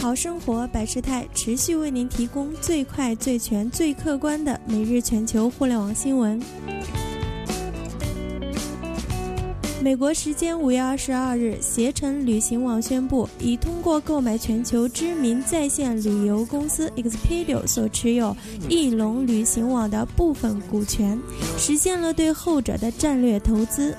好生活百事态持续为您提供最快、最全、最客观的每日全球互联网新闻。美国时间五月二十二日，携程旅行网宣布，已通过购买全球知名在线旅游公司 Expedia 所持有翼龙旅行网的部分股权，实现了对后者的战略投资。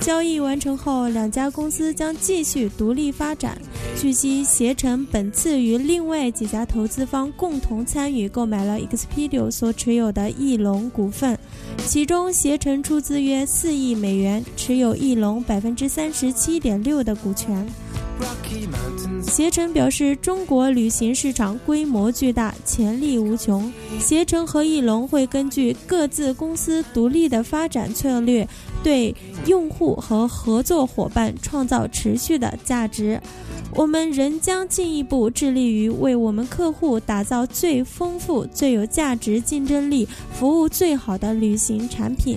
交易完成后，两家公司将继续独立发展。据悉，携程本次与另外几家投资方共同参与购买了 Expedia 所持有的翼龙股份，其中携程出资约四亿美元，持有翼龙百分之三十七点六的股权。携程表示，中国旅行市场规模巨大，潜力无穷。携程和翼龙会根据各自公司独立的发展策略，对用户和合作伙伴创造持续的价值。我们仍将进一步致力于为我们客户打造最丰富、最有价值、竞争力、服务最好的旅行产品。